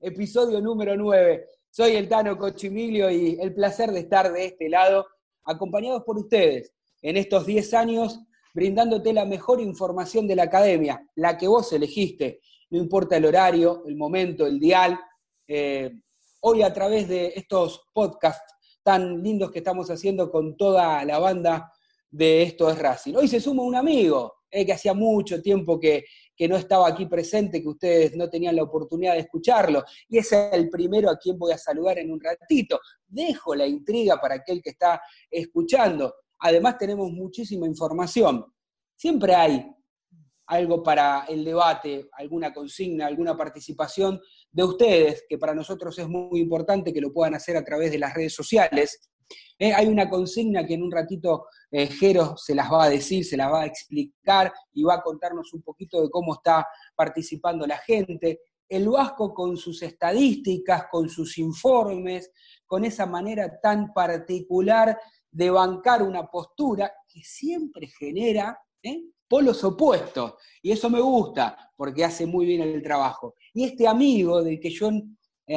episodio número 9. Soy el Tano Cochimilio y el placer de estar de este lado, acompañados por ustedes en estos 10 años, brindándote la mejor información de la academia, la que vos elegiste, no importa el horario, el momento, el dial. Eh, hoy a través de estos podcasts tan lindos que estamos haciendo con toda la banda de Esto es Racing. Hoy se suma un amigo, eh, que hacía mucho tiempo que, que no estaba aquí presente, que ustedes no tenían la oportunidad de escucharlo. Y es el primero a quien voy a saludar en un ratito. Dejo la intriga para aquel que está escuchando. Además tenemos muchísima información. Siempre hay algo para el debate, alguna consigna, alguna participación de ustedes, que para nosotros es muy importante que lo puedan hacer a través de las redes sociales. Eh, hay una consigna que en un ratito eh, Jero se las va a decir, se las va a explicar y va a contarnos un poquito de cómo está participando la gente. El Vasco con sus estadísticas, con sus informes, con esa manera tan particular de bancar una postura que siempre genera ¿eh? polos opuestos. Y eso me gusta, porque hace muy bien el trabajo. Y este amigo del que yo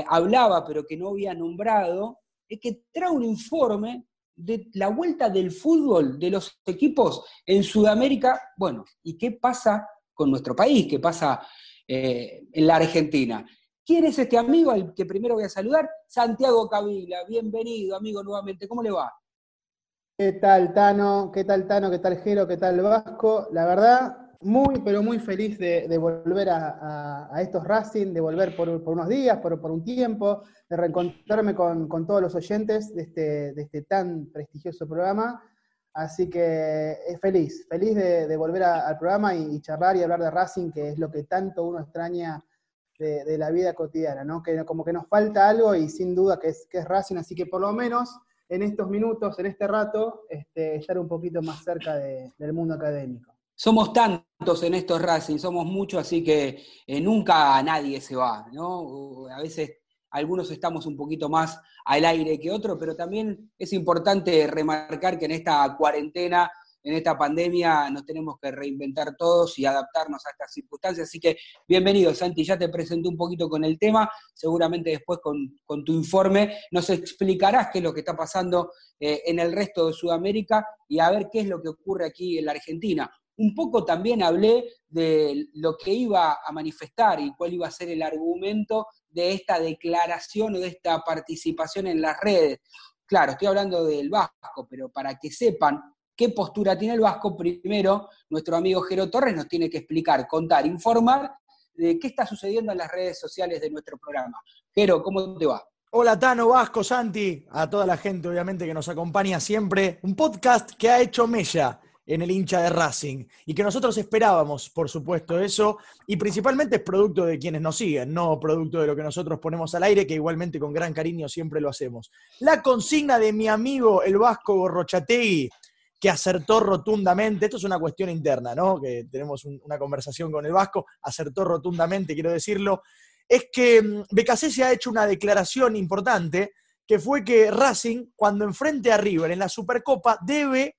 hablaba, pero que no había nombrado, es que trae un informe de la vuelta del fútbol de los equipos en Sudamérica. Bueno, ¿y qué pasa con nuestro país? ¿Qué pasa eh, en la Argentina? ¿Quién es este amigo al que primero voy a saludar? Santiago Cavila, bienvenido amigo nuevamente, ¿cómo le va? ¿Qué tal Tano? ¿Qué tal Tano? ¿Qué tal Jero? ¿Qué tal Vasco? La verdad, muy, pero muy feliz de, volver a, estos Racing, de volver por, unos días, por, un tiempo, de reencontrarme con, todos los oyentes de este, de este, tan prestigioso programa. Así que es feliz, feliz de, volver al programa y, charlar y hablar de Racing, que es lo que tanto uno extraña de, la vida cotidiana, ¿no? Que como que nos falta algo y sin duda que es, que es Racing, así que por lo menos en estos minutos, en este rato, este, estar un poquito más cerca del mundo académico. Somos tantos en estos Racing, somos muchos, así que eh, nunca nadie se va, ¿no? A veces algunos estamos un poquito más al aire que otros, pero también es importante remarcar que en esta cuarentena en esta pandemia nos tenemos que reinventar todos y adaptarnos a estas circunstancias. Así que bienvenido, Santi, ya te presenté un poquito con el tema, seguramente después con, tu informe nos explicarás qué es lo que está pasando eh, en el resto de Sudamérica y a ver qué es lo que ocurre aquí en la Argentina. Un poco también hablé de lo que iba a manifestar y cuál iba a ser el argumento de esta declaración o de esta participación en las redes. Claro, estoy hablando del Vasco, pero para que sepan qué postura tiene el Vasco, primero nuestro amigo Jero Torres nos tiene que explicar, contar, informar de qué está sucediendo en las redes sociales de nuestro programa. Jero, ¿cómo te va? Hola Tano, Vasco, Santi, a toda la gente obviamente que nos acompaña siempre. Un podcast que ha hecho Mella en el hincha de Racing y que nosotros esperábamos, por supuesto, eso, y principalmente es producto de quienes nos siguen, no producto de lo que nosotros ponemos al aire, que igualmente con gran cariño siempre lo hacemos. La consigna de mi amigo el Vasco Gorrochategui, que acertó rotundamente, esto es una cuestión interna, ¿no? Que tenemos una conversación con el Vasco, acertó rotundamente, quiero decirlo, es que mm, se ha hecho una declaración importante, que fue que Racing, cuando enfrente a River en la Supercopa, debe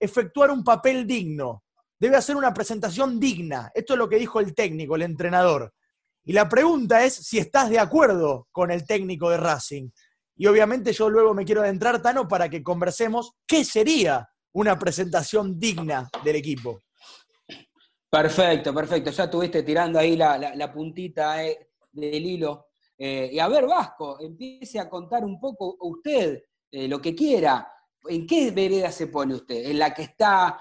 efectuar un papel digno, debe hacer una presentación digna. Esto es lo que dijo el técnico, el entrenador. Y la pregunta es si estás de acuerdo con el técnico de Racing. Y obviamente yo luego me quiero adentrar, Tano, para que conversemos qué sería una presentación digna del equipo. Perfecto, perfecto. Ya estuviste tirando ahí la, puntita eh, del hilo. Eh, y a ver, Vasco, empiece a contar un poco usted eh, lo que quiera. ¿En qué vereda se pone usted? ¿En la que está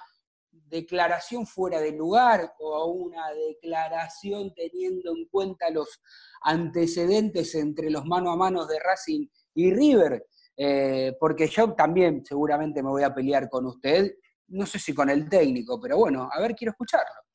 declaración fuera de lugar o una declaración teniendo en cuenta los antecedentes entre los mano a mano de Racing y River? Eh, porque yo también seguramente me voy a pelear con usted, no sé si con el técnico, pero bueno, a ver, quiero escucharlo.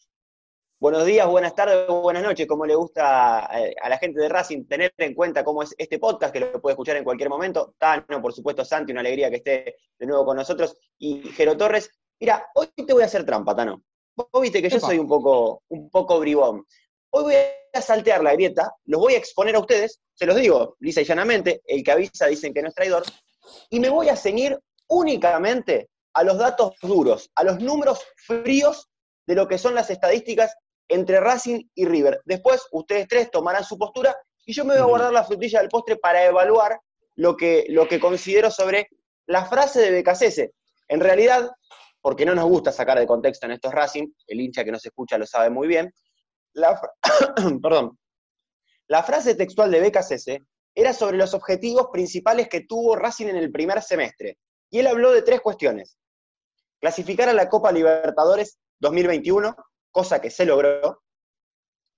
Buenos días, buenas tardes, buenas noches, como le gusta eh, a la gente de Racing tener en cuenta cómo es este podcast, que lo puede escuchar en cualquier momento. Tano, por supuesto, Santi, una alegría que esté de nuevo con nosotros. Y Jero Torres, mira, hoy te voy a hacer trampa, Tano. Vos viste que yo soy un poco, un poco bribón. Hoy voy a saltear la grieta, los voy a exponer a ustedes, se los digo lisa y llanamente, el que avisa dicen que no es traidor, y me voy a ceñir únicamente a los datos duros, a los números fríos de lo que son las estadísticas entre Racing y River. Después ustedes tres tomarán su postura y yo me voy a guardar la frutilla del postre para evaluar lo que, lo que considero sobre la frase de Becasese. En realidad, porque no nos gusta sacar de contexto en estos Racing, el hincha que nos escucha lo sabe muy bien, la, perdón, la frase textual de Becasese era sobre los objetivos principales que tuvo Racing en el primer semestre. Y él habló de tres cuestiones. Clasificar a la Copa Libertadores 2021, cosa que se logró,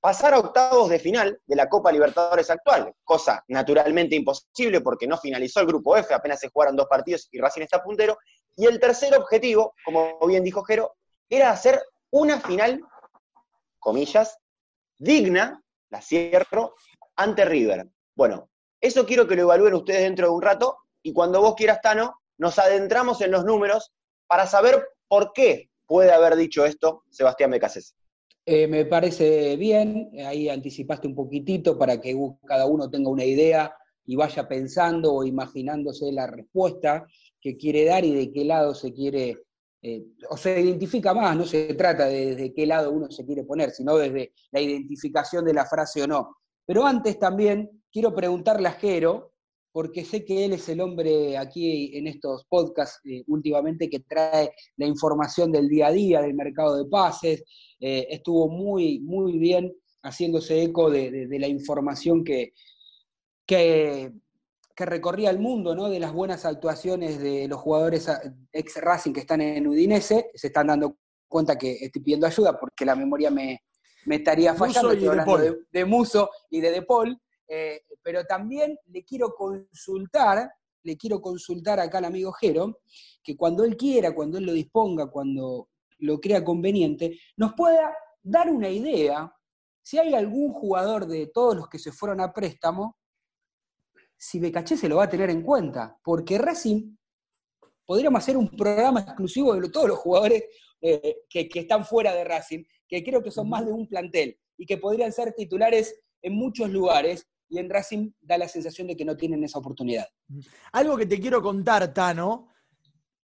pasar a octavos de final de la Copa Libertadores actual, cosa naturalmente imposible porque no finalizó el grupo F, apenas se jugaron dos partidos y Racing está puntero, y el tercer objetivo, como bien dijo Jero, era hacer una final, comillas, digna, la cierro, ante River. Bueno, eso quiero que lo evalúen ustedes dentro de un rato y cuando vos quieras, Tano, nos adentramos en los números para saber por qué puede haber dicho esto Sebastián Becasés. Eh, me parece bien, ahí anticipaste un poquitito para que cada uno tenga una idea y vaya pensando o imaginándose la respuesta que quiere dar y de qué lado se quiere, eh, o se identifica más, no se trata de desde qué lado uno se quiere poner, sino desde la identificación de la frase o no. Pero antes también quiero preguntarle a Jero, porque sé que él es el hombre aquí en estos podcasts eh, últimamente que trae la información del día a día, del mercado de pases, eh, estuvo muy, muy bien haciéndose eco de, la información que, que, recorría el mundo, ¿no? de las buenas actuaciones de los jugadores ex Racing que están en Udinese, se están dando cuenta que estoy pidiendo ayuda porque la memoria me, estaría fallando, estoy hablando de, de, Muso y de De Paul, eh, pero también le quiero consultar, le quiero consultar acá al amigo Jero, que cuando él quiera, cuando él lo disponga, cuando lo crea conveniente, nos pueda dar una idea si hay algún jugador de todos los que se fueron a préstamo, si Becaché se lo va a tener en cuenta, porque Racing, podríamos hacer un programa exclusivo de todos los jugadores eh, que, que, están fuera de Racing, que creo que son más de un plantel y que podrían ser titulares en muchos lugares, y en Racing da la sensación de que no tienen esa oportunidad. Algo que te quiero contar, Tano.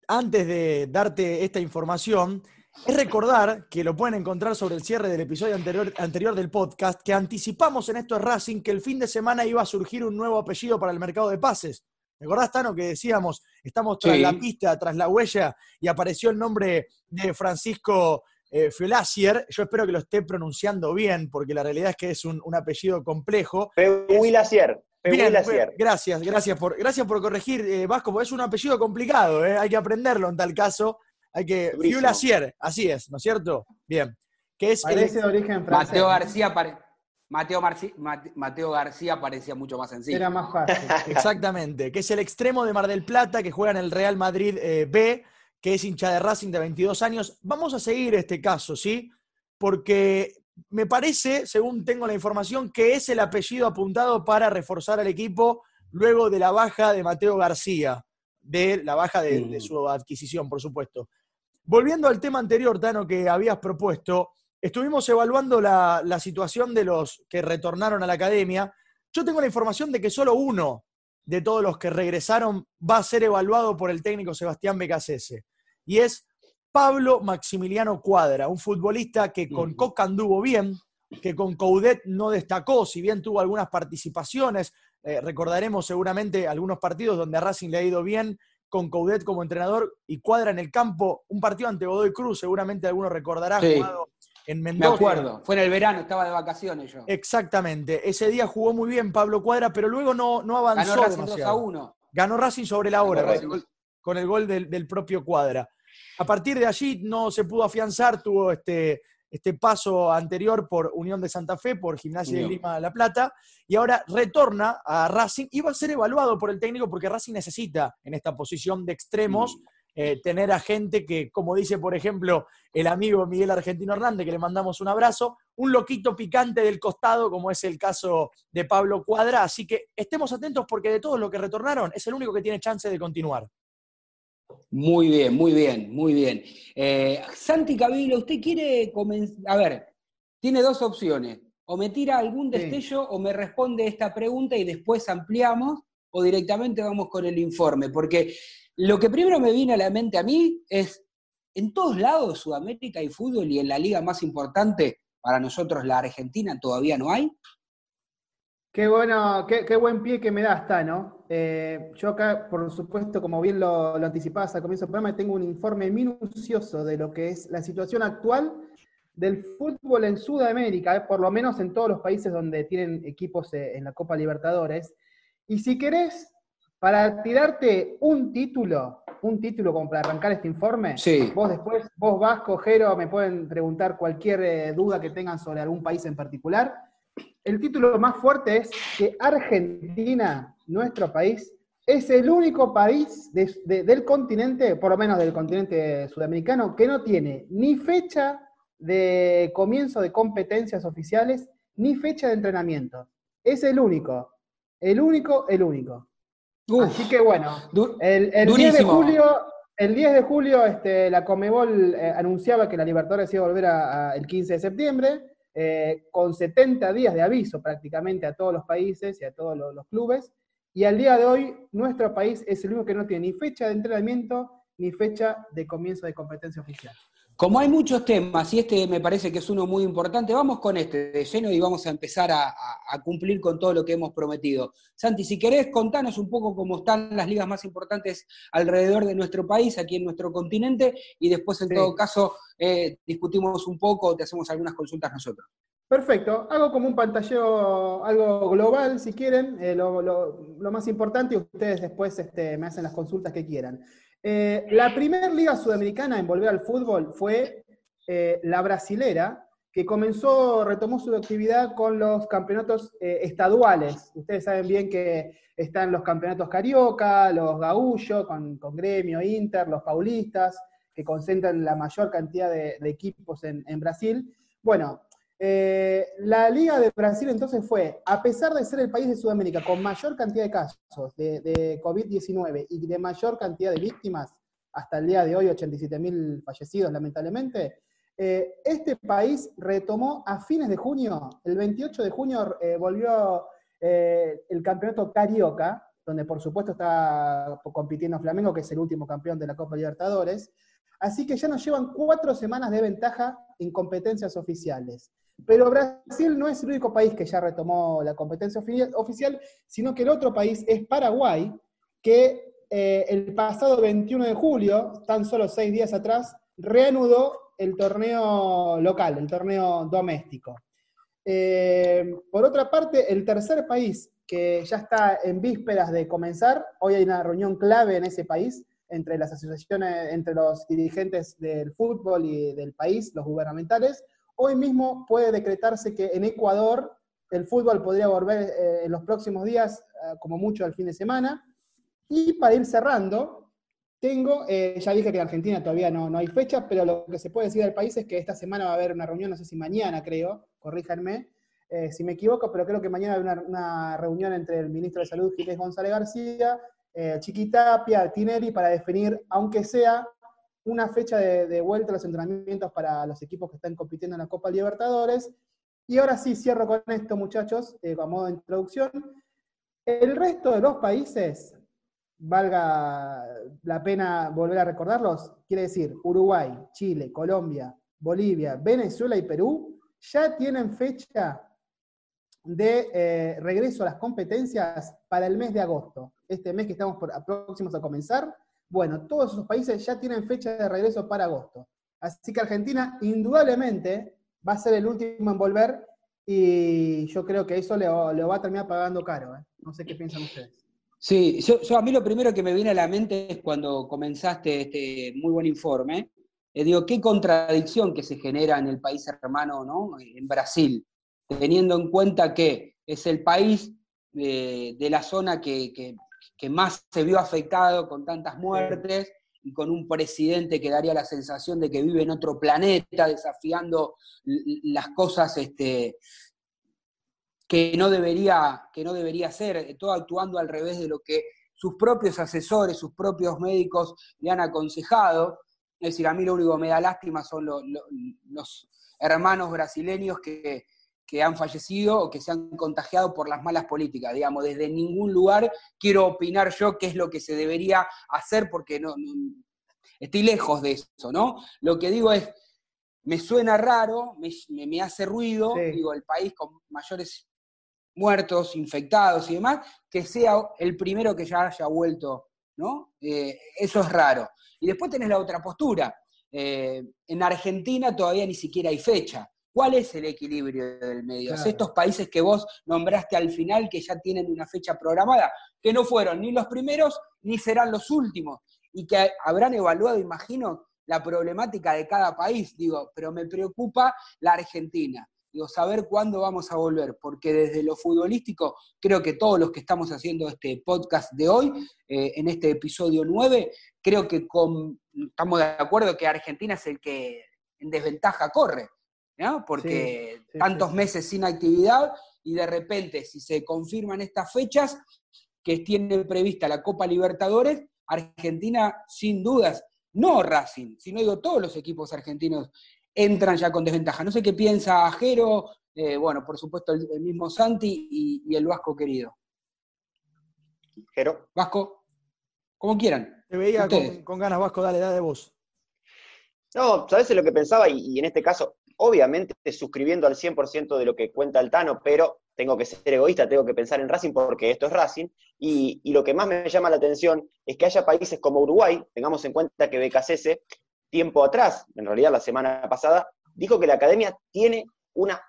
antes de darte esta información, es recordar que lo pueden encontrar sobre el cierre del episodio anterior, anterior del podcast, que anticipamos en esto Racing que el fin de semana iba a surgir un nuevo apellido para el mercado de pases. ¿Te acordás, Tano, que decíamos, estamos tras Sí. la pista, tras la huella, y apareció el nombre de Francisco eh? Yo espero que lo esté pronunciando bien, porque la realidad es que es un, un apellido complejo. Pehuilacier. Bien, gracias, gracias por, gracias por corregir, eh, Vasco, porque es un apellido complicado, ¿eh? hay que aprenderlo en tal caso. Hay que. Así es, ¿no es cierto? Bien. Que es el- Parece de origen francés. Mateo García, pare- Mateo, Marci- Mate- Mateo García parecía mucho más sencillo. Era más fácil. Exactamente, que es el extremo de Mar del Plata que juega en el Real Madrid eh, B, que es hincha de Racing de 22 años. Vamos a seguir este caso, ¿sí? Porque me parece, según tengo la información, que es el apellido apuntado para reforzar al equipo luego de la baja de Mateo García, de la baja de, de Mm. su adquisición, por supuesto. Volviendo al tema anterior, Tano, que habías propuesto, estuvimos evaluando la, la situación de los que retornaron a la academia. Yo tengo la información de que solo uno de todos los que regresaron va a ser evaluado por el técnico Sebastián Becasese. Y es Pablo Maximiliano Cuadra, un futbolista que con. Coca anduvo bien, que con Coudet no destacó, si bien tuvo algunas participaciones. eh, recordaremos seguramente algunos partidos donde a Racing le ha ido bien con Coudet como entrenador y Cuadra en el campo. Un partido ante Godoy Cruz, seguramente algunos recordarán, Sí. jugado en Me Mendoza. acuerdo, fue en el verano, estaba de vacaciones yo. Exactamente. Ese día jugó muy bien Pablo Cuadra, pero luego no, no avanzó Ganó Racing 2 a demasiado. 1. Ganó Racing sobre la hora. Con el gol- del, del propio Cuadra. A partir de allí no se pudo afianzar, tuvo este, este paso anterior por Unión de Santa Fe, por Gimnasia de. Lima de La Plata, y ahora retorna a Racing y va a ser evaluado por el técnico porque Racing necesita en esta posición de extremos eh, tener a gente que, como dice, por ejemplo, el amigo Miguel Argentino Hernández, que le mandamos un abrazo, un loquito picante del costado, como es el caso de Pablo Cuadra. Así que estemos atentos porque de todos los que retornaron, es el único que tiene chance de continuar. Muy bien, muy bien, muy bien. Eh, Santi Cabilo, ¿usted quiere comenzar? A ver, tiene dos opciones. O me tira algún Sí. destello o me responde esta pregunta y después ampliamos o directamente vamos con el informe. Porque lo que primero me viene a la mente a mí es, en todos lados Sudamérica hay fútbol y en la liga más importante, para nosotros la Argentina, todavía no hay. Qué bueno, qué, qué buen pie que me das, Tano. Eh, yo acá, por supuesto, como bien lo, lo anticipabas al comienzo del programa, tengo un informe minucioso de lo que es la situación actual del fútbol en Sudamérica, eh, por lo menos en todos los países donde tienen equipos eh, en la Copa Libertadores. Y si querés, para tirarte un título, un título como para arrancar este informe, Sí. vos después, vos Vasco, Jero, me pueden preguntar cualquier eh, duda que tengan sobre algún país en particular. El título más fuerte es que Argentina, nuestro país, es el único país de- de- del continente, por lo menos del continente sudamericano, que no tiene ni fecha de comienzo de competencias oficiales, ni fecha de entrenamiento. Es el único, el único, el único. Uf, Así que bueno, el, el 10 de julio, el 10 de julio este, la Comebol eh, anunciaba que la Libertadores iba a volver a- a el 15 de septiembre, eh, con 70 días de aviso prácticamente a todos los países y a todos los, los clubes. Y al día de hoy, nuestro país es el único que no tiene ni fecha de entrenamiento ni fecha de comienzo de competencia oficial. Como hay muchos temas, y este me parece que es uno muy importante, vamos con este de lleno y vamos a empezar a, a- a cumplir con todo lo que hemos prometido. Santi, si querés, contanos un poco cómo están las ligas más importantes alrededor de nuestro país, aquí en nuestro continente, y después, en Sí. todo caso, eh, discutimos un poco te hacemos algunas consultas nosotros. Perfecto, hago como un pantalleo, algo global si quieren, eh, lo, lo- lo más importante y ustedes después este, me hacen las consultas que quieran. Eh, la primera liga sudamericana en volver al fútbol fue eh, la brasilera, que comenzó, retomó su actividad con los campeonatos eh, estaduales. Ustedes saben bien que están los campeonatos carioca, los gaullos, con, con gremio, Inter, los paulistas, que concentran la mayor cantidad de, de equipos en, en Brasil. Bueno, eh, la Liga de Brasil entonces fue, a pesar de ser el país de Sudamérica con mayor cantidad de casos de, de COVID-19 y de mayor cantidad de víctimas, hasta el día de hoy 87.000 fallecidos lamentablemente, eh, este país retomó a fines de junio, el 28 de junio eh, volvió el campeonato carioca, donde por supuesto está compitiendo Flamengo, que es el último campeón de la Copa Libertadores. Así que ya nos llevan cuatro semanas de ventaja en competencias oficiales. Pero Brasil no es el único país que ya retomó la competencia oficial, sino que el otro país es Paraguay, que eh, el pasado 21 de julio, tan solo seis días atrás, reanudó el torneo local, el torneo doméstico. Eh, por otra parte, el tercer país que ya está en vísperas de comenzar, hoy hay una reunión clave en ese país entre las asociaciones, entre los dirigentes del fútbol y del país, los gubernamentales, Hoy mismo puede decretarse que en Ecuador el fútbol podría volver eh, en los próximos días, eh, como mucho al fin de semana. Y para ir cerrando, tengo, eh, ya dije que en Argentina todavía no, no hay fecha, pero lo que se puede decir del país es que esta semana va a haber una reunión, no sé si mañana creo, corríjanme si me equivoco, pero creo que mañana hay una, una reunión entre el ministro de Salud, Ginés González García, Chiquitapia, Tinelli, para definir, aunque sea una fecha de, vuelta a los entrenamientos para los equipos que están compitiendo en la Copa Libertadores. Y ahora sí, cierro con esto, muchachos, eh, a modo de introducción. El resto de los países, valga la pena volver a recordarlos, quiere decir Uruguay, Chile, Colombia, Bolivia, Venezuela y Perú, ya tienen fecha de eh, regreso a las competencias para el mes de agosto. Este mes que estamos próximos a comenzar, bueno, todos esos países ya tienen fecha de regreso para agosto. Así que Argentina indudablemente va a ser el último en volver y yo creo que eso le, va a terminar pagando caro. ¿eh? No sé qué piensan ustedes. Sí, yo, a mí lo primero que me viene a la mente es cuando comenzaste este muy buen informe, eh, digo, qué contradicción que se genera en el país hermano, ¿no? En Brasil, teniendo en cuenta que es el país eh, de la zona que más se vio afectado con tantas muertes y con un presidente que daría la sensación de que vive en otro planeta, desafiando las cosas este, que, no debería, que no debería ser, todo actuando al revés de lo que sus propios asesores, sus propios médicos le han aconsejado. Es decir, a mí lo único que me da lástima son los hermanos brasileños que, que han fallecido o que se han contagiado por las malas políticas. Digamos, desde ningún lugar quiero opinar yo qué es lo que se debería hacer porque no, estoy lejos de eso, ¿no? Lo que digo es, me suena raro, me, hace ruido, digo, el país con mayores muertos, infectados y demás, que sea el primero que ya haya vuelto, ¿no? Eh, eso es raro. Y después tenés la otra postura. Eh, en Argentina todavía ni siquiera hay fecha. ¿Cuál es el equilibrio del medio? Estos países que vos nombraste al final, que ya tienen una fecha programada, que no fueron ni los primeros ni serán los últimos, y que habrán evaluado, imagino, la problemática de cada país, digo, pero me preocupa la Argentina. Digo, saber cuándo vamos a volver, porque desde lo futbolístico, creo que todos los que estamos haciendo este podcast de hoy, eh, en este episodio 9, creo que estamos de acuerdo que Argentina es el que en desventaja corre. Porque tantos meses sin actividad y de repente, si se confirman estas fechas que tiene prevista la Copa Libertadores, Argentina, sin dudas, no Racing, sino digo todos los equipos argentinos entran ya con desventaja. No sé qué piensa Ajero, eh, bueno, por supuesto el, mismo Santi y, el Vasco querido. Jero. Vasco, como quieran. Te veía con, ganas, Vasco, dale, dale de vos. No, ¿sabes lo que pensaba? y, en este caso, obviamente suscribiendo al 100% de lo que cuenta Altano, pero tengo que ser egoísta, tengo que pensar en Racing porque esto es Racing, y, lo que más me llama la atención es que haya países como Uruguay, tengamos en cuenta que BKCS, tiempo atrás, en realidad la semana pasada, dijo que la academia tiene una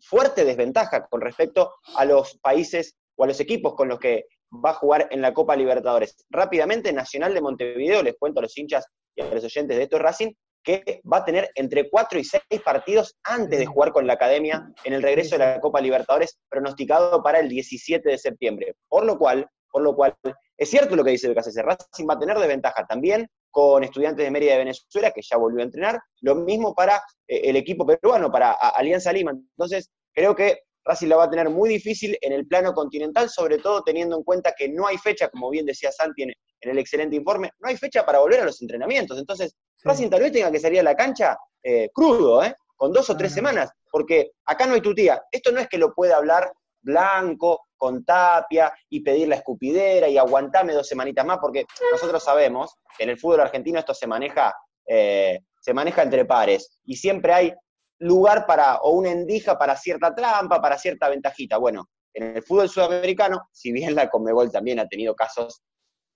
fuerte desventaja con respecto a los países o a los equipos con los que va a jugar en la Copa Libertadores. Rápidamente, Nacional de Montevideo, les cuento a los hinchas y a los oyentes de esto es Racing, que va a tener entre cuatro y seis partidos antes de jugar con la academia en el regreso de la Copa Libertadores, pronosticado para el 17 de septiembre. Por lo cual, por lo cual, es cierto lo que dice BKC, Racing va a tener desventaja también con estudiantes de Mérida de Venezuela, que ya volvió a entrenar, lo mismo para eh, el equipo peruano, para Alianza Lima. Entonces, creo que Racing la va a tener muy difícil en el plano continental, sobre todo teniendo en cuenta que no hay fecha, como bien decía Santi en, el excelente informe, no hay fecha para volver a los entrenamientos. Entonces, Racing tal vez tenga que salir a la cancha eh, crudo, ¿eh? con dos o tres semanas, porque acá no hay tu tía. Esto no es que lo pueda hablar Blanco, con Tapia, y pedir la escupidera y aguantarme dos semanitas más, porque nosotros sabemos que en el fútbol argentino esto se maneja, eh, se maneja entre pares, y siempre hay lugar para, o una endija para cierta trampa, para cierta ventajita. Bueno, en el fútbol sudamericano, si bien la Conmebol también ha tenido casos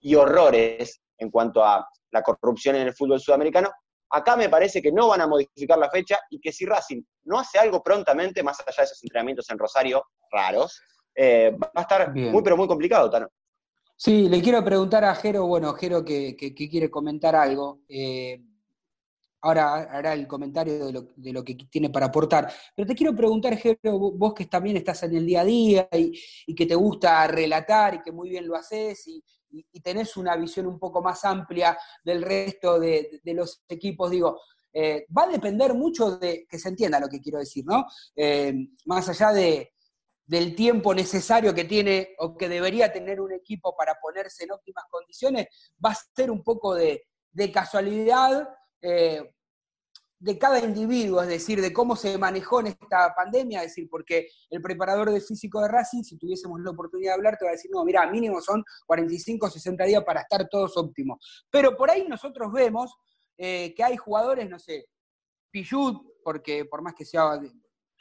y horrores en cuanto a la corrupción en el fútbol sudamericano, acá me parece que no van a modificar la fecha y que si Racing no hace algo prontamente, más allá de esos entrenamientos en Rosario raros, eh, va a estar muy pero muy complicado, Tano. Sí, le quiero preguntar a Jero, bueno, Jero que, quiere comentar algo. Eh, ahora hará el comentario de lo, que tiene para aportar. Pero te quiero preguntar, Jero, vos que también estás en el día a día y, que te gusta relatar y que muy bien lo haces y, tenés una visión un poco más amplia del resto de, los equipos, digo, eh, va a depender mucho de que se entienda lo que quiero decir, ¿no? Eh, más allá de, del tiempo necesario que tiene o que debería tener un equipo para ponerse en óptimas condiciones, va a ser un poco de, de casualidad eh, de cada individuo, es decir, de cómo se manejó en esta pandemia, es decir, porque el preparador de físico de Racing, si tuviésemos la oportunidad de hablar, te va a decir, no, mira, mínimo son 45, 60 días para estar todos óptimos. Pero por ahí nosotros vemos eh, que hay jugadores, no sé, Pichut, porque por más que sea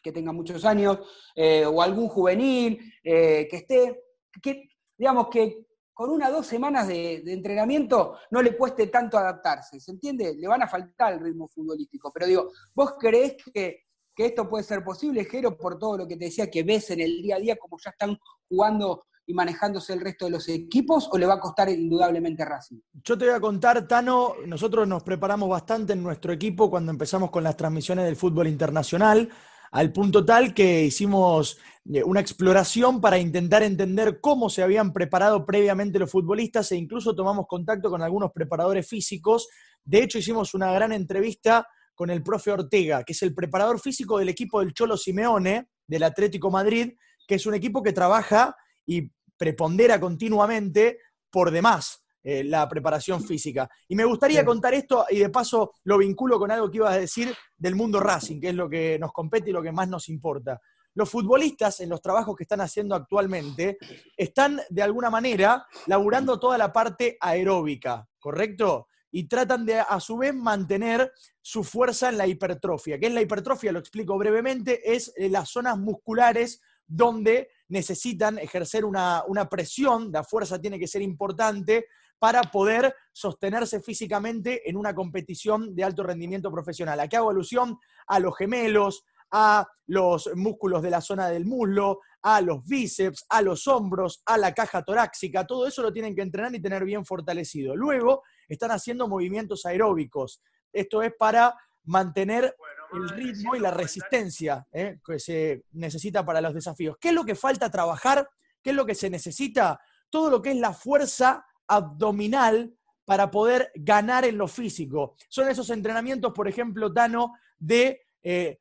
que tenga muchos años, eh, o algún juvenil que esté, que digamos que con una o dos semanas de, entrenamiento no le cueste tanto adaptarse, ¿se entiende? Le van a faltar el ritmo futbolístico, pero digo, ¿vos creés que, esto puede ser posible, Jero, por todo lo que te decía que ves en el día a día, como ya están jugando y manejándose el resto de los equipos, o le va a costar indudablemente Racing? Yo te voy a contar, Tano, nosotros nos preparamos bastante en nuestro equipo cuando empezamos con las transmisiones del fútbol internacional al punto tal que hicimos eh, una exploración para intentar entender cómo se habían preparado previamente los futbolistas e incluso tomamos contacto con algunos preparadores físicos. De hecho, hicimos una gran entrevista con el profe Ortega, que es el preparador físico del equipo del Cholo Simeone, del Atlético Madrid, que es un equipo que trabaja y prepondera continuamente por demás eh, la preparación física. Y me gustaría contar esto y de paso lo vinculo con algo que ibas a decir del mundo Racing, que es lo que nos compete y lo que más nos importa. Los futbolistas en los trabajos que están haciendo actualmente están de alguna manera laburando toda la parte aeróbica, ¿correcto? y tratan de a su vez mantener su fuerza en la hipertrofia. ¿Qué es la hipertrofia? Lo explico brevemente, es eh, las zonas musculares donde necesitan ejercer una, una, presión, la fuerza tiene que ser importante para poder sostenerse físicamente en una competición de alto rendimiento profesional. Aquí hago alusión a los gemelos, a los músculos de la zona del muslo, a los bíceps, a los hombros, a la caja torácica, todo eso lo tienen que entrenar y tener bien fortalecido. Luego están haciendo movimientos aeróbicos. Esto es para mantener el ritmo y la resistencia ¿eh? que se necesita para los desafíos. ¿Qué es lo que falta trabajar? ¿Qué es lo que se necesita? Todo lo que es la fuerza abdominal para poder ganar en lo físico. Son esos entrenamientos, por ejemplo, Tano, de eh,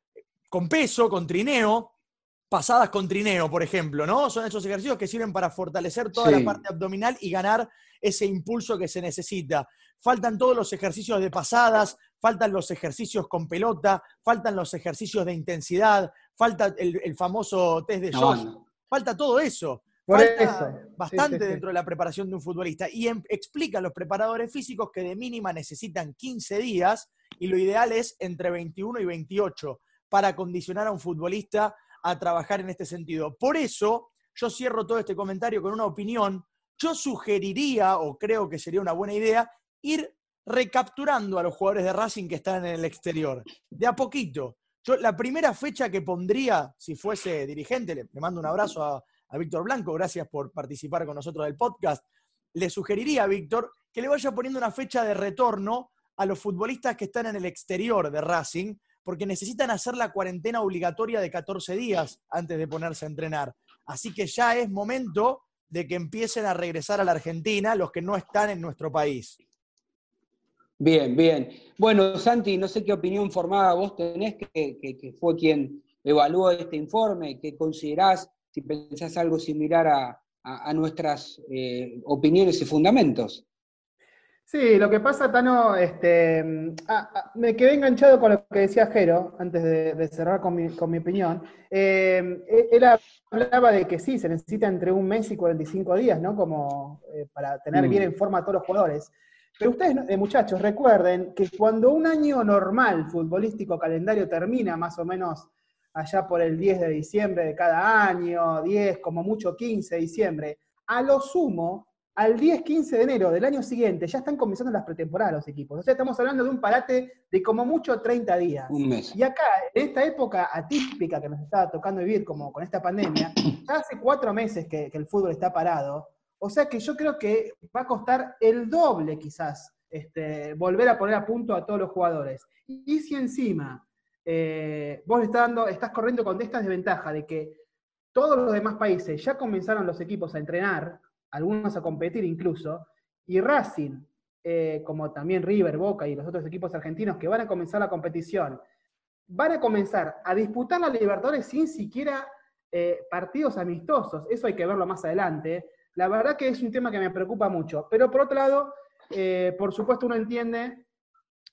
con peso, con trineo, pasadas con trineo, por ejemplo, ¿no? Son esos ejercicios que sirven para fortalecer toda la parte abdominal y ganar ese impulso que se necesita. Faltan todos los ejercicios de pasadas, faltan los ejercicios con pelota, faltan los ejercicios de intensidad, falta el, famoso test de Josh, falta todo eso. Falta bastante dentro de la preparación de un futbolista. Y em, explican los preparadores físicos que de mínima necesitan 15 días y lo ideal es entre 21 y 28 para condicionar a un futbolista a trabajar en este sentido. Por eso, yo cierro todo este comentario con una opinión. Yo sugeriría, o creo que sería una buena idea, ir recapturando a los jugadores de Racing que están en el exterior, de a poquito. Yo la primera fecha que pondría, si fuese dirigente, le mando un abrazo a, a Víctor Blanco, gracias por participar con nosotros del podcast. Le sugeriría a Víctor que le vaya poniendo una fecha de retorno a los futbolistas que están en el exterior de Racing, porque necesitan hacer la cuarentena obligatoria de 14 días antes de ponerse a entrenar. Así que ya es momento de que empiecen a regresar a la Argentina los que no están en nuestro país. Bien, bien. Bueno, Santi, no sé qué opinión formada vos tenés, que, fue quien evaluó este informe, qué considerás si pensás algo similar a, a, nuestras eh, opiniones y fundamentos. Sí, lo que pasa, Tano, este, ah, ah, me quedé enganchado con lo que decía Jero, antes de, cerrar con mi, opinión. Eh, e, él hablaba de que sí, se necesita entre un mes y 45 días, ¿no? Como eh, para tener bien mm. en forma a todos los jugadores. Pero ustedes, eh, muchachos, recuerden que cuando un año normal futbolístico calendario termina más o menos allá por el 10 de diciembre de cada año, 10, como mucho 15 de diciembre, a lo sumo al 10-15 de enero del año siguiente ya están comenzando las pretemporadas los equipos. O sea, estamos hablando de un parate de como mucho 30 días. Un mes. Y acá, en esta época atípica que nos está tocando vivir como con esta pandemia, ya hace cuatro meses que, el fútbol está parado. O sea que yo creo que va a costar el doble quizás este, volver a poner a punto a todos los jugadores. Y si encima eh, vos estás, dando, estás corriendo con esta desventaja de que todos los demás países ya comenzaron los equipos a entrenar, algunos a competir incluso, y Racing, eh, como también River, Boca y los otros equipos argentinos que van a comenzar la competición, van a comenzar a disputar la Libertadores sin siquiera eh, partidos amistosos. Eso hay que verlo más adelante. La verdad que es un tema que me preocupa mucho. Pero por otro lado, por supuesto uno entiende,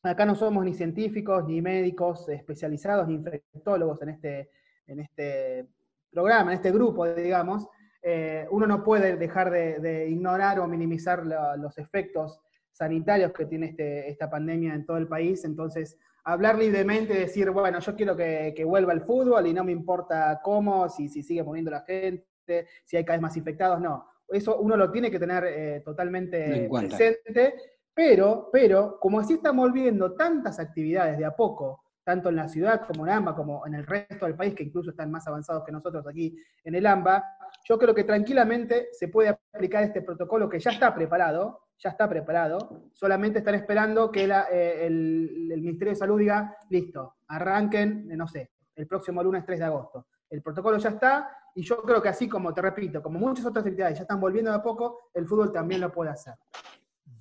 acá no somos ni científicos, ni médicos especializados, ni infectólogos en este, en este programa, en este grupo, digamos, eh, uno no puede dejar de, ignorar o minimizar los efectos sanitarios que tiene este, esta pandemia en todo el país. Entonces, hablar libremente, decir, bueno, yo quiero que, vuelva el fútbol y no me importa cómo, si, si sigue muriendo la gente, si hay cada vez más infectados, no. Eso uno lo tiene que tener eh, totalmente presente. Pero, pero, como así estamos viendo tantas actividades de a poco, tanto en la ciudad como en AMBA, como en el resto del país, que incluso están más avanzados que nosotros aquí en el AMBA, yo creo que tranquilamente se puede aplicar este protocolo que ya está preparado, ya está preparado, solamente están esperando que eh, el, Ministerio de Salud diga, listo, arranquen, no sé, el próximo lunes 3 de agosto. El protocolo ya está y yo creo que así como, te repito, como muchas otras actividades ya están volviendo de a poco, el fútbol también lo puede hacer.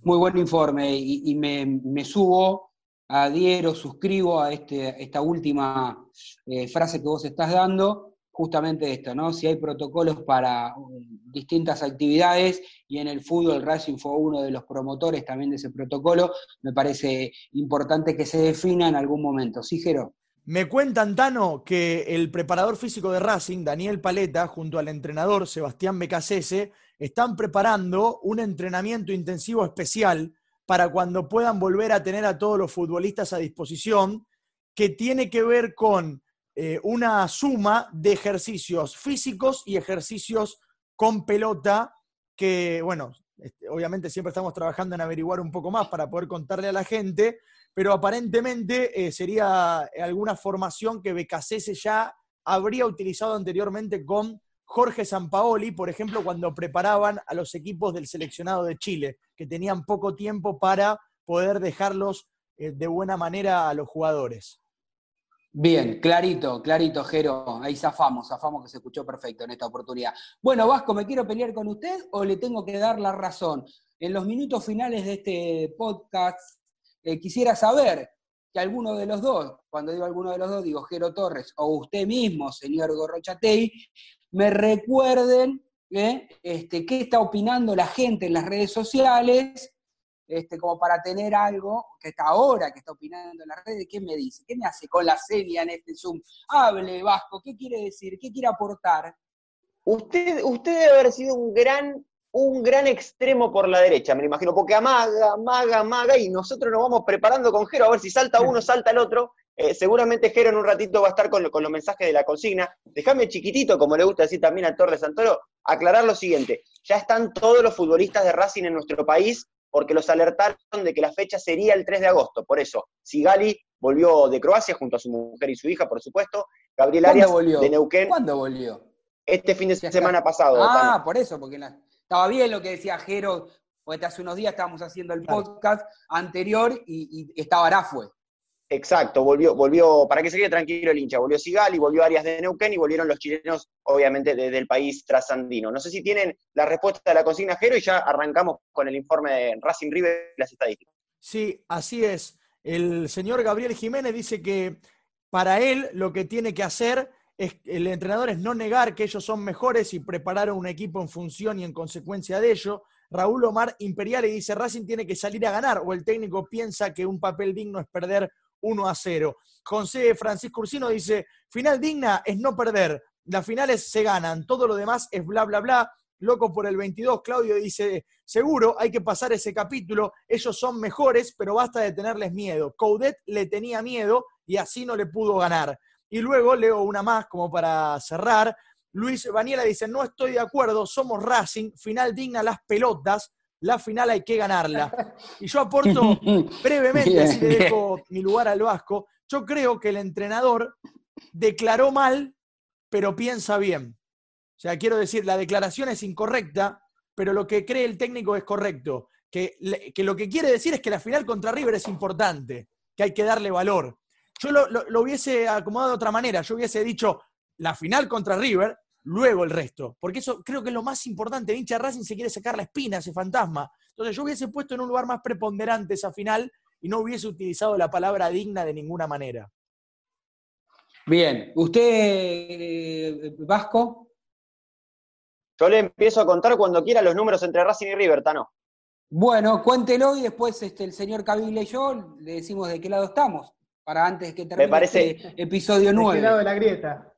Muy buen informe y, me, subo, adhiero, suscribo a este, esta última eh, frase que vos estás dando justamente esto, ¿no? Si hay protocolos para um, distintas actividades y en el fútbol Racing fue uno de los promotores también de ese protocolo, me parece importante que se defina en algún momento. ¿Sí, Jero? Me cuentan, Tano, que el preparador físico de Racing, Daniel Paleta, junto al entrenador Sebastián Becasese, están preparando un entrenamiento intensivo especial para cuando puedan volver a tener a todos los futbolistas a disposición, que tiene que ver con eh, una suma de ejercicios físicos y ejercicios con pelota que, bueno, este, obviamente siempre estamos trabajando en averiguar un poco más para poder contarle a la gente, pero aparentemente eh, sería alguna formación que Becasese ya habría utilizado anteriormente con Jorge Sampaoli, por ejemplo, cuando preparaban a los equipos del seleccionado de Chile, que tenían poco tiempo para poder dejarlos eh, de buena manera a los jugadores. Bien, clarito, clarito, Jero. Ahí zafamos, zafamos que se escuchó perfecto en esta oportunidad. Bueno, Vasco, ¿me quiero pelear con usted o le tengo que dar la razón? En los minutos finales de este podcast, eh, quisiera saber que alguno de los dos, cuando digo alguno de los dos, digo Jero Torres o usted mismo, señor Gorrochatei, me recuerden eh, este, qué está opinando la gente en las redes sociales este, como para tener algo que está ahora, que está opinando en las redes, ¿qué me dice? ¿Qué me hace con la serie en este Zoom? Hable, Vasco, ¿qué quiere decir? ¿Qué quiere aportar? Usted, usted debe haber sido un gran, un gran extremo por la derecha, me lo imagino, porque amaga, amaga, amaga, y nosotros nos vamos preparando con Jero, a ver si salta uno, salta el otro. Eh, seguramente Jero en un ratito va a estar con, con los mensajes de la consigna. Déjame chiquitito, como le gusta decir también a Torres Santoro, aclarar lo siguiente. Ya están todos los futbolistas de Racing en nuestro país porque los alertaron de que la fecha sería el 3 de agosto. Por eso, Sigali volvió de Croacia junto a su mujer y su hija, por supuesto. Gabriel Arias volvió? de Neuquén. ¿Cuándo volvió? Este fin de semana pasado. Ah, por eso, porque estaba bien lo que decía Jero, porque hace unos días estábamos haciendo el podcast anterior y, y estaba Arafue. Exacto, volvió, volvió, para que se quede tranquilo el hincha, volvió Sigali, volvió Arias de Neuquén y volvieron los chilenos, obviamente, desde el país trasandino. No sé si tienen la respuesta de la consigna Jero y ya arrancamos con el informe de Racing River y las estadísticas. Sí, así es. El señor Gabriel Jiménez dice que para él lo que tiene que hacer es, el entrenador es no negar que ellos son mejores y preparar un equipo en función y en consecuencia de ello. Raúl Omar Imperial y dice, Racing tiene que salir a ganar o el técnico piensa que un papel digno es perder 1 a 0. José Francisco Ursino dice, final digna es no perder, las finales se ganan, todo lo demás es bla, bla, bla. Loco por el 22, Claudio dice, seguro hay que pasar ese capítulo, ellos son mejores, pero basta de tenerles miedo. Coudet le tenía miedo y así no le pudo ganar. Y luego leo una más como para cerrar. Luis Baniela dice, no estoy de acuerdo, somos Racing, final digna las pelotas, la final hay que ganarla. Y yo aporto brevemente, así le dejo mi lugar al Vasco, yo creo que el entrenador declaró mal, pero piensa bien. O sea, quiero decir, la declaración es incorrecta, pero lo que cree el técnico es correcto. Que, que lo que quiere decir es que la final contra River es importante, que hay que darle valor. Yo lo, lo hubiese acomodado de otra manera, yo hubiese dicho la final contra River, luego el resto. Porque eso creo que es lo más importante. El hincha Racing se quiere sacar la espina, ese fantasma. Entonces yo hubiese puesto en un lugar más preponderante esa final y no hubiese utilizado la palabra digna de ninguna manera. Bien, ¿usted, eh, Vasco? Yo le empiezo a contar cuando quiera los números entre Racing y River, Tano. Bueno, cuéntelo y después este, el señor Cavilla y yo le decimos de qué lado estamos, para antes que termine parece, este episodio 9. De qué lado de la grieta.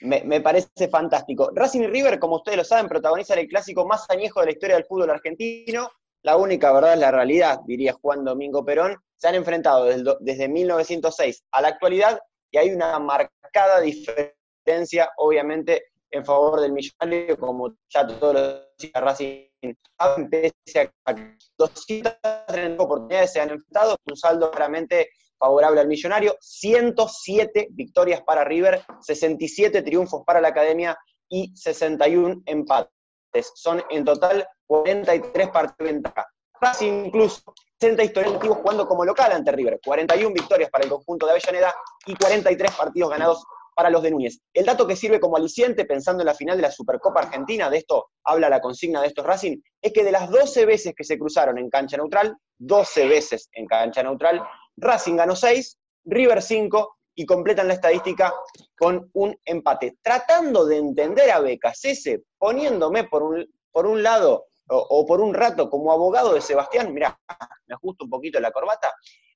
Me, parece fantástico. Racing y River, como ustedes lo saben, protagonizan el clásico más añejo de la historia del fútbol argentino. La única verdad es la realidad, diría Juan Domingo Perón. Se han enfrentado desde, desde 1906 a la actualidad y hay una marcada diferencia, obviamente, en favor del millonario, como ya todos los Racing pese a 230 oportunidades se han enfrentado, un saldo claramente favorable al millonario, 107 victorias para River, 67 triunfos para la Academia y 61 empates. Son en total 43 partidos de ventaja. Racing incluso 60 históricos jugando como local ante River, 41 victorias para el conjunto de Avellaneda y 43 partidos ganados para los de Núñez. El dato que sirve como aliciente pensando en la final de la Supercopa Argentina, de esto habla la consigna de estos Racing, es que de las 12 veces que se cruzaron en cancha neutral, 12 veces en cancha neutral, Racing ganó 6, River 5 y completan la estadística con un empate. Tratando de entender a Becasese, poniéndome por un, por un lado o, por un rato como abogado de Sebastián, mirá, me ajusto un poquito la corbata,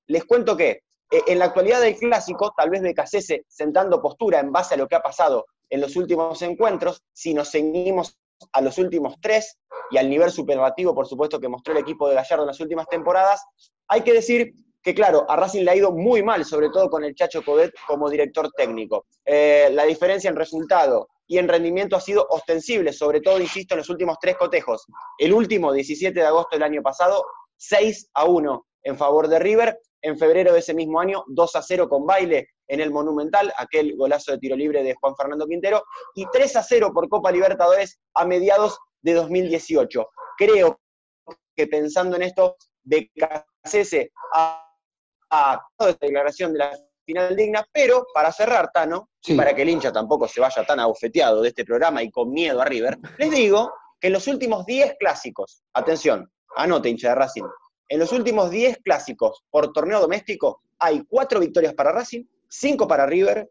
les cuento que eh, en la actualidad del clásico, tal vez Becasese sentando postura en base a lo que ha pasado en los últimos encuentros, si nos seguimos a los últimos tres y al nivel superlativo, por supuesto, que mostró el equipo de Gallardo en las últimas temporadas, hay que decir que claro, a Racing le ha ido muy mal, sobre todo con el Chacho Codet como director técnico. Eh, la diferencia en resultado y en rendimiento ha sido ostensible, sobre todo, insisto, en los últimos tres cotejos. El último, 17 de agosto del año pasado, 6 a 1 en favor de River. En febrero de ese mismo año, 2 a 0 con baile en el Monumental, aquel golazo de tiro libre de Juan Fernando Quintero, y 3 a 0 por Copa Libertadores a mediados de 2018. Creo que pensando en esto, Becasese ha a esta declaración de la final digna, pero para cerrar, Tano, y para que el hincha tampoco se vaya tan abofeteado de este programa y con miedo a River, les digo que en los últimos 10 clásicos, atención, anote hincha de Racing, en los últimos 10 clásicos por torneo doméstico hay 4 victorias para Racing, 5 para River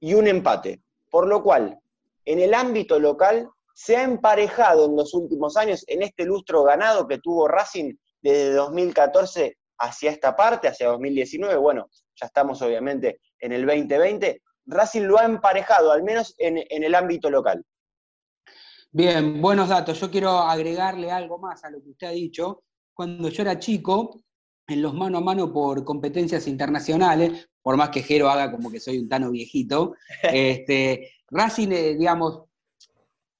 y un empate. Por lo cual, en el ámbito local se ha emparejado en los últimos años, en este lustro ganado que tuvo Racing desde 2014 hacia esta parte, hacia 2019, bueno, ya estamos obviamente en el 2020, Racing lo ha emparejado, al menos en, el ámbito local. Bien, buenos datos. Yo quiero agregarle algo más a lo que usted ha dicho. Cuando yo era chico, en los mano a mano por competencias internacionales, por más que Jero haga como que soy un tano viejito, este, Racing, eh, digamos,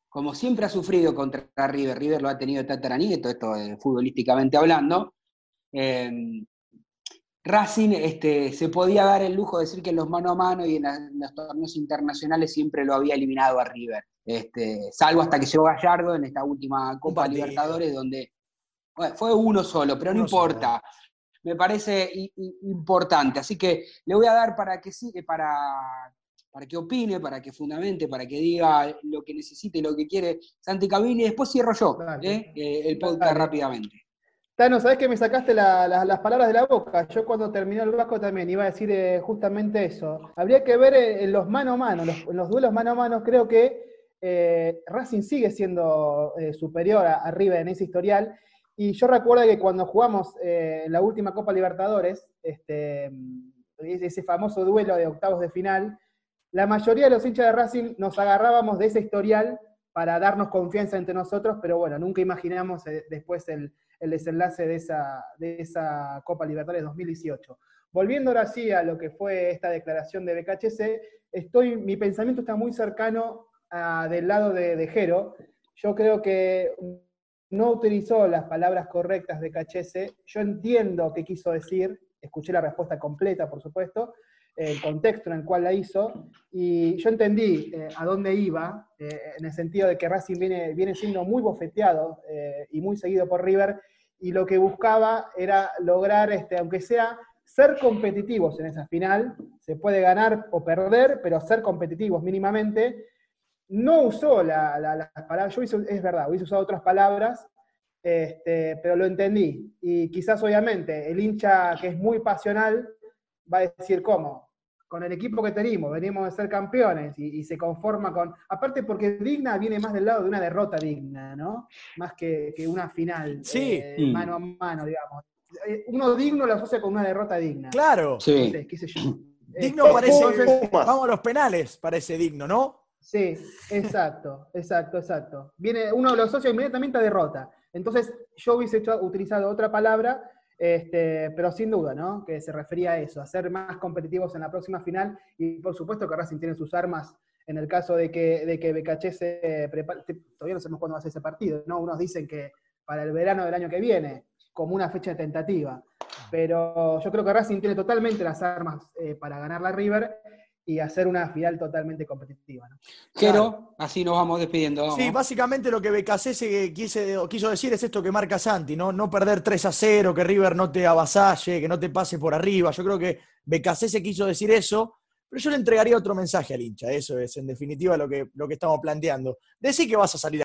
como siempre ha sufrido contra River, River lo ha tenido tataranieto, esto eh, futbolísticamente hablando, Racing este, se podía dar el lujo de decir que en los mano a mano y en, los torneos internacionales siempre lo había eliminado a River. Este, salvo hasta que llegó Gallardo en esta última Copa Libertadores, donde fue uno solo, pero no importa. Me parece importante. Así que le voy a dar para que para, para que opine, para que fundamente, para que diga lo que necesite y lo que quiere Santi Cabini. Después cierro yo ¿eh? Eh, el podcast rápidamente. Tano, ¿sabés que me sacaste las palabras de la boca? Yo cuando terminó el Vasco también iba a decir eh, justamente eso. Habría que ver en los mano a mano, en los duelos mano a mano, creo que eh, Racing sigue siendo eh, superior a, River en ese historial. Y yo recuerdo que cuando jugamos eh, la última Copa Libertadores, este, ese famoso duelo de octavos de final, la mayoría de los hinchas de Racing nos agarrábamos de ese historial para darnos confianza entre nosotros, pero bueno, nunca imaginamos después el, desenlace de esa, de esa Copa Libertadores 2018. Volviendo ahora sí a lo que fue esta declaración de BKHC, estoy, mi pensamiento está muy cercano del lado de, Jero. Yo creo que no utilizó las palabras correctas de BKHC. Yo entiendo qué quiso decir, escuché la respuesta completa, por supuesto, el contexto en el cual la hizo, y yo entendí eh, a dónde iba, eh, en el sentido de que Racing viene, viene siendo muy bofeteado eh, y muy seguido por River, y lo que buscaba era lograr, este, aunque sea ser competitivos en esa final, se puede ganar o perder, pero ser competitivos mínimamente. No usó las palabras, yo es verdad, hubiese usado otras palabras, este, pero lo entendí. Y quizás obviamente el hincha que es muy pasional va a decir, ¿cómo? Con el equipo que tenemos, venimos de ser campeones y, se conforma con... Aparte porque digna viene más del lado de una derrota digna, ¿no? Más que, una final sí. Eh, mano a mano, digamos. Eh, uno digno lo asocia con una derrota digna. Claro. Sí. qué sé yo. Digno parece, vamos a los penales, parece digno, ¿no? Sí, exacto, exacto, exacto. Viene, uno lo asocia inmediatamente a derrota. Entonces, yo hubiese utilizado otra palabra, este, pero sin duda, ¿no? Que se refería a eso, a ser más competitivos en la próxima final. Y por supuesto que Racing tiene sus armas en el caso de que, de que BKC se prepare. Todavía no sabemos cuándo va a ser ese partido, ¿no? Unos dicen que para el verano del año que viene como una fecha tentativa. Pero yo creo que Racing tiene totalmente las armas eh, para ganar la River y hacer una final totalmente competitiva. Pero así nos vamos despidiendo. Sí, básicamente lo que BKC quiso decir es esto que marca Santi, ¿no? No perder 3 a 0, que River no te avasalle, que no te pase por arriba. Yo creo que BKC se quiso decir eso, pero yo le entregaría otro mensaje al hincha. Eso es, en definitiva, lo que, lo que estamos planteando. Decí que vas a salir